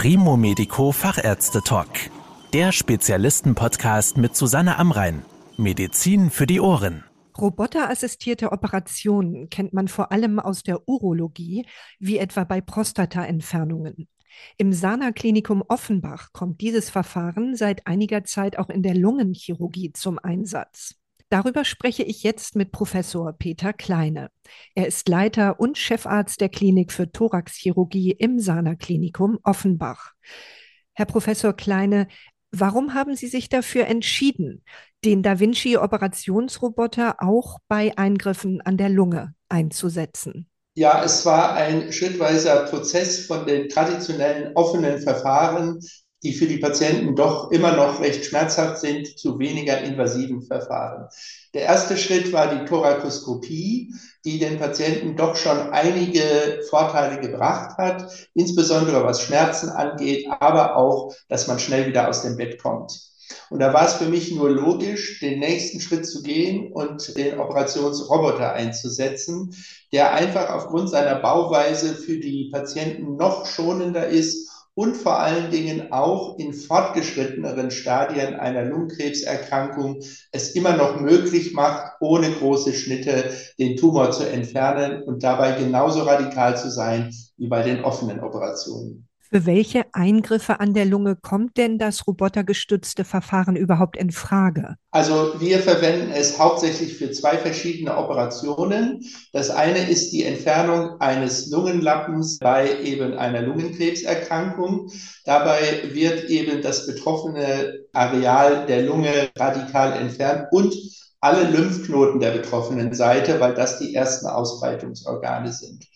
Primo Medico Fachärzte Talk. Der Spezialisten-Podcast mit Susanne Amrein. Medizin für die Ohren. Roboterassistierte Operationen kennt man vor allem aus der Urologie, wie etwa bei Prostataentfernungen. Im Sana Klinikum Offenbach kommt dieses Verfahren seit einiger Zeit auch in der Lungenchirurgie zum Einsatz. Darüber spreche ich jetzt mit Professor Peter Kleine. Er ist Leiter und Chefarzt der Klinik für Thoraxchirurgie im Sana Klinikum Offenbach. Herr Professor Kleine, warum haben Sie sich dafür entschieden, den Da Vinci Operationsroboter auch bei Eingriffen an der Lunge einzusetzen? Ja, es war ein schrittweiser Prozess von den traditionellen offenen Verfahren die für die Patienten doch immer noch recht schmerzhaft sind, zu weniger invasiven Verfahren. Der erste Schritt war die Thorakoskopie, die den Patienten doch schon einige Vorteile gebracht hat, insbesondere was Schmerzen angeht, aber auch, dass man schnell wieder aus dem Bett kommt. Und da war es für mich nur logisch, den nächsten Schritt zu gehen und den Operationsroboter einzusetzen, der einfach aufgrund seiner Bauweise für die Patienten noch schonender ist und vor allen Dingen auch in fortgeschritteneren Stadien einer Lungenkrebserkrankung es immer noch möglich macht, ohne große Schnitte den Tumor zu entfernen und dabei genauso radikal zu sein wie bei den offenen Operationen. Für welche Eingriffe an der Lunge kommt denn das robotergestützte Verfahren überhaupt in Frage? Also wir verwenden es hauptsächlich für zwei verschiedene Operationen. Das eine ist die Entfernung eines Lungenlappens bei eben einer Lungenkrebserkrankung. Dabei wird eben das betroffene Areal der Lunge radikal entfernt und alle Lymphknoten der betroffenen Seite, weil das die ersten Ausbreitungsorgane sind.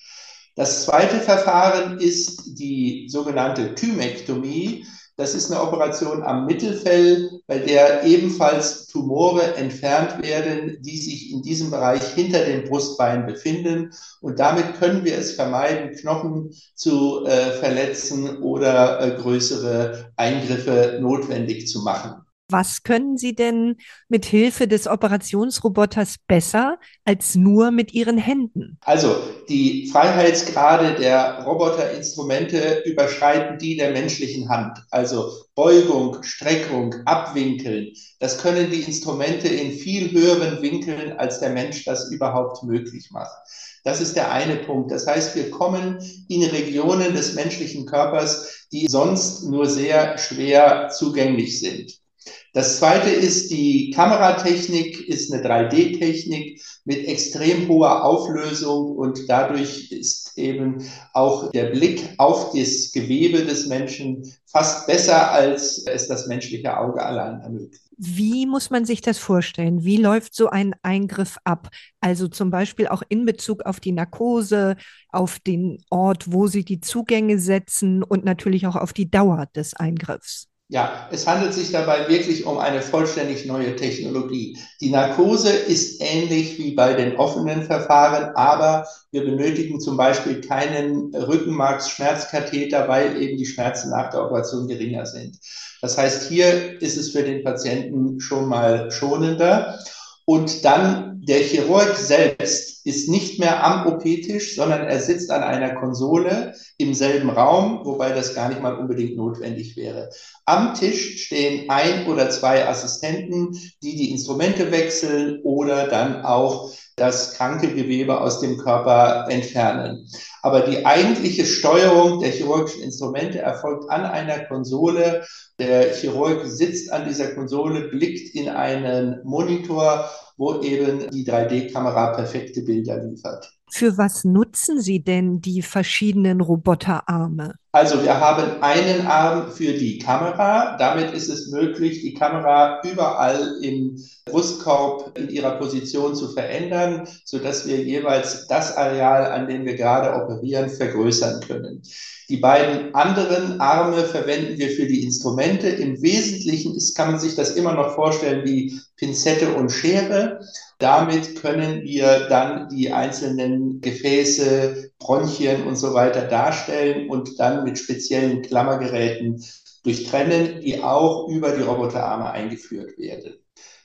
Das zweite Verfahren ist die sogenannte Thymektomie. Das ist eine Operation am Mittelfell, bei der ebenfalls Tumore entfernt werden, die sich in diesem Bereich hinter dem Brustbein befinden. Und damit können wir es vermeiden, Knochen zu äh, verletzen oder äh, größere Eingriffe notwendig zu machen. Was können Sie denn mit Hilfe des Operationsroboters besser als nur mit Ihren Händen? Also die Freiheitsgrade der Roboterinstrumente überschreiten die der menschlichen Hand. Also Beugung, Streckung, Abwinkeln, das können die Instrumente in viel höheren Winkeln, als der Mensch das überhaupt möglich macht. Das ist der eine Punkt. Das heißt, wir kommen in Regionen des menschlichen Körpers, die sonst nur sehr schwer zugänglich sind. Das zweite ist, die Kameratechnik ist eine 3D-Technik mit extrem hoher Auflösung und dadurch ist eben auch der Blick auf das Gewebe des Menschen fast besser, als es das menschliche Auge allein ermöglicht. Wie muss man sich das vorstellen? Wie läuft so ein Eingriff ab? Also zum Beispiel auch in Bezug auf die Narkose, auf den Ort, wo Sie die Zugänge setzen und natürlich auch auf die Dauer des Eingriffs. Ja, es handelt sich dabei wirklich um eine vollständig neue Technologie. Die Narkose ist ähnlich wie bei den offenen Verfahren, aber wir benötigen zum Beispiel keinen Rückenmarksschmerzkatheter, weil eben die Schmerzen nach der Operation geringer sind. Das heißt, hier ist es für den Patienten schon mal schonender. Und dann der Chirurg selbst ist nicht mehr am OP-Tisch, sondern er sitzt an einer Konsole im selben Raum, wobei das gar nicht mal unbedingt notwendig wäre. Am Tisch stehen ein oder zwei Assistenten, die die Instrumente wechseln oder dann auch das kranke Gewebe aus dem Körper entfernen. Aber die eigentliche Steuerung der chirurgischen Instrumente erfolgt an einer Konsole. Der Chirurg sitzt an dieser Konsole, blickt in einen Monitor wo eben die 3D-Kamera perfekte Bilder liefert. Für was nutzen Sie denn die verschiedenen Roboterarme? Also wir haben einen Arm für die Kamera. Damit ist es möglich, die Kamera überall im Brustkorb in ihrer Position zu verändern, sodass wir jeweils das Areal, an dem wir gerade operieren, vergrößern können. Die beiden anderen Arme verwenden wir für die Instrumente. Im Wesentlichen ist, kann man sich das immer noch vorstellen wie Pinzette und Schere. Damit können wir dann die einzelnen Gefäße, Bronchien und so weiter darstellen und dann mit speziellen Klammergeräten durchtrennen, die auch über die Roboterarme eingeführt werden.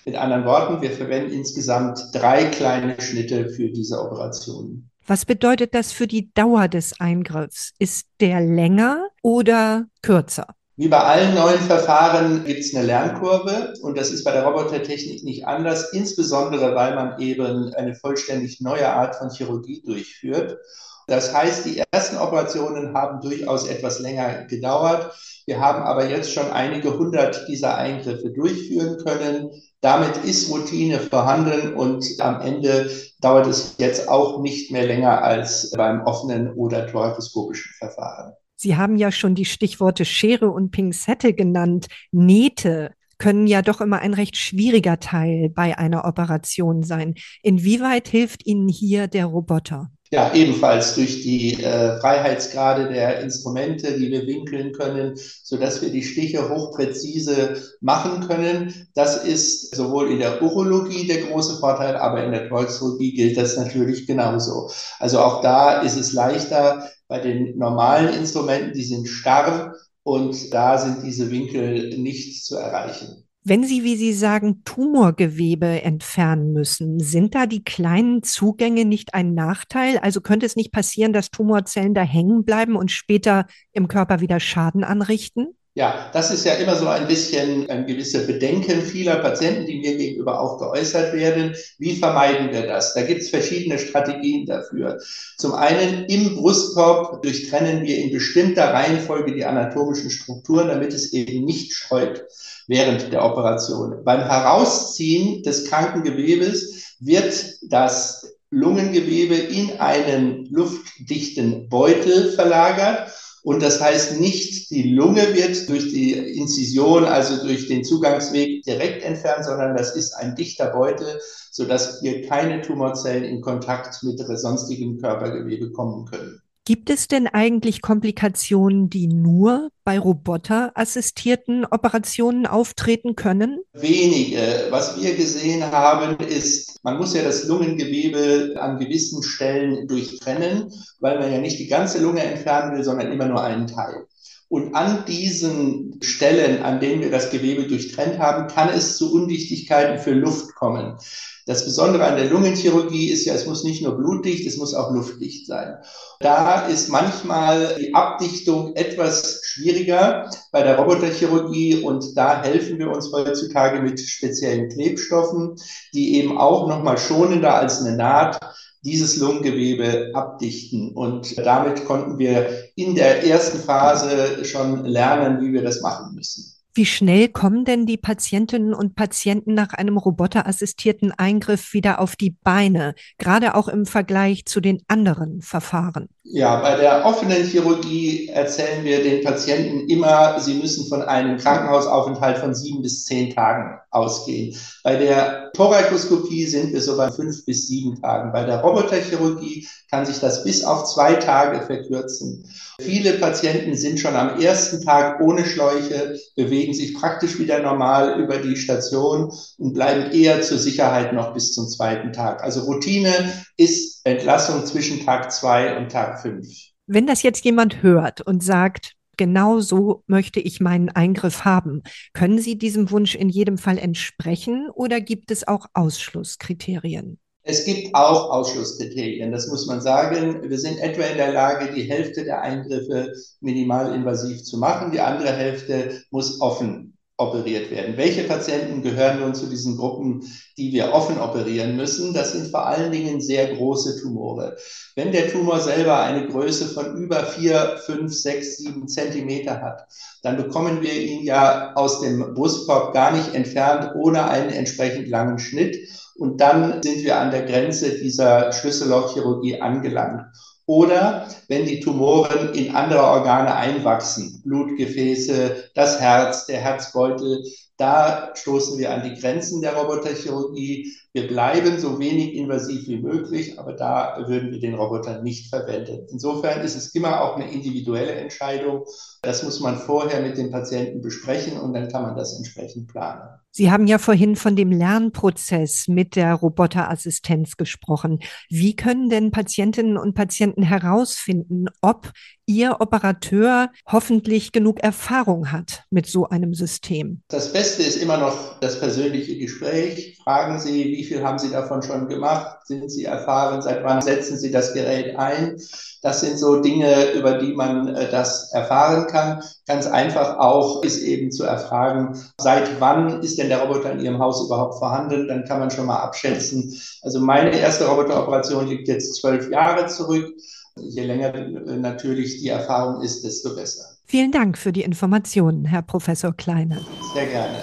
Mit anderen Worten, wir verwenden insgesamt drei kleine Schnitte für diese Operationen. Was bedeutet das für die Dauer des Eingriffs? Ist der länger oder kürzer? Wie bei allen neuen Verfahren gibt es eine Lernkurve und das ist bei der Robotertechnik nicht anders, insbesondere weil man eben eine vollständig neue Art von Chirurgie durchführt. Das heißt, die ersten Operationen haben durchaus etwas länger gedauert. Wir haben aber jetzt schon einige hundert dieser Eingriffe durchführen können. Damit ist Routine vorhanden und am Ende dauert es jetzt auch nicht mehr länger als beim offenen oder thorakoskopischen Verfahren. Sie haben ja schon die Stichworte Schere und Pinzette genannt. Nähte können ja doch immer ein recht schwieriger Teil bei einer Operation sein. Inwieweit hilft Ihnen hier der Roboter? Ja, ebenfalls durch die äh, Freiheitsgrade der Instrumente, die wir winkeln können, so dass wir die Stiche hochpräzise machen können. Das ist sowohl in der Urologie der große Vorteil, aber in der Volksologie gilt das natürlich genauso. Also auch da ist es leichter bei den normalen Instrumenten, die sind starr und da sind diese Winkel nicht zu erreichen. Wenn Sie, wie Sie sagen, Tumorgewebe entfernen müssen, sind da die kleinen Zugänge nicht ein Nachteil? Also könnte es nicht passieren, dass Tumorzellen da hängen bleiben und später im Körper wieder Schaden anrichten? Ja, das ist ja immer so ein bisschen ein gewisse Bedenken vieler Patienten, die mir gegenüber auch geäußert werden. Wie vermeiden wir das? Da gibt es verschiedene Strategien dafür. Zum einen im Brustkorb durchtrennen wir in bestimmter Reihenfolge die anatomischen Strukturen, damit es eben nicht scheut während der Operation. Beim Herausziehen des kranken Gewebes wird das Lungengewebe in einen luftdichten Beutel verlagert und das heißt nicht, die Lunge wird durch die Inzision, also durch den Zugangsweg direkt entfernt, sondern das ist ein dichter Beutel, sodass hier keine Tumorzellen in Kontakt mit sonstigem Körpergewebe kommen können. Gibt es denn eigentlich Komplikationen, die nur bei roboterassistierten Operationen auftreten können? Wenige. Was wir gesehen haben, ist, man muss ja das Lungengewebe an gewissen Stellen durchtrennen, weil man ja nicht die ganze Lunge entfernen will, sondern immer nur einen Teil. Und an diesen Stellen, an denen wir das Gewebe durchtrennt haben, kann es zu Undichtigkeiten für Luft kommen. Das Besondere an der Lungenchirurgie ist ja, es muss nicht nur blutdicht, es muss auch luftdicht sein. Da ist manchmal die Abdichtung etwas schwieriger bei der Roboterchirurgie und da helfen wir uns heutzutage mit speziellen Klebstoffen, die eben auch nochmal schonender als eine Naht dieses Lungengewebe abdichten. Und damit konnten wir in der ersten Phase schon lernen, wie wir das machen müssen. Wie schnell kommen denn die Patientinnen und Patienten nach einem roboterassistierten Eingriff wieder auf die Beine, gerade auch im Vergleich zu den anderen Verfahren? Ja, bei der offenen Chirurgie erzählen wir den Patienten immer, sie müssen von einem Krankenhausaufenthalt von sieben bis zehn Tagen ausgehen. Bei der Thorakoskopie sind wir so bei fünf bis sieben Tagen. Bei der Roboterchirurgie kann sich das bis auf zwei Tage verkürzen. Viele Patienten sind schon am ersten Tag ohne Schläuche, bewegen sich praktisch wieder normal über die Station und bleiben eher zur Sicherheit noch bis zum zweiten Tag. Also Routine ist Entlassung zwischen Tag zwei und Tag fünf. Wenn das jetzt jemand hört und sagt, genau so möchte ich meinen Eingriff haben. Können Sie diesem Wunsch in jedem Fall entsprechen oder gibt es auch Ausschlusskriterien? Es gibt auch Ausschlusskriterien, das muss man sagen. Wir sind etwa in der Lage, die Hälfte der Eingriffe minimalinvasiv zu machen. Die andere Hälfte muss offen operiert werden. Welche Patienten gehören nun zu diesen Gruppen, die wir offen operieren müssen? Das sind vor allen Dingen sehr große Tumore. Wenn der Tumor selber eine Größe von über vier, fünf, sechs, sieben Zentimeter hat, dann bekommen wir ihn ja aus dem Brustkorb gar nicht entfernt ohne einen entsprechend langen Schnitt. Und dann sind wir an der Grenze dieser Schlüssellochchirurgie angelangt. Oder wenn die Tumoren in andere Organe einwachsen, Blutgefäße, das Herz, der Herzbeutel, da stoßen wir an die Grenzen der Roboterchirurgie. Wir bleiben so wenig invasiv wie möglich, aber da würden wir den Roboter nicht verwenden. Insofern ist es immer auch eine individuelle Entscheidung. Das muss man vorher mit dem Patienten besprechen und dann kann man das entsprechend planen. Sie haben ja vorhin von dem Lernprozess mit der Roboterassistenz gesprochen. Wie können denn Patientinnen und Patienten herausfinden, ob ihr Operateur hoffentlich genug Erfahrung hat mit so einem System? Das Beste ist immer noch das persönliche Gespräch. Fragen Sie, wie viel haben Sie davon schon gemacht? Sind Sie erfahren? Seit wann setzen Sie das Gerät ein? Das sind so Dinge, über die man äh, das erfahren kann. Ganz einfach auch ist eben zu erfragen, seit wann ist denn der Roboter in Ihrem Haus überhaupt vorhanden? Dann kann man schon mal abschätzen. Also meine erste Roboteroperation liegt jetzt zwölf Jahre zurück. Je länger äh, natürlich die Erfahrung ist, desto besser. Vielen Dank für die Informationen, Herr Professor Kleine. Sehr gerne.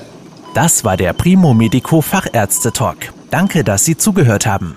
Das war der Primo Medico Fachärzte Talk. Danke, dass Sie zugehört haben.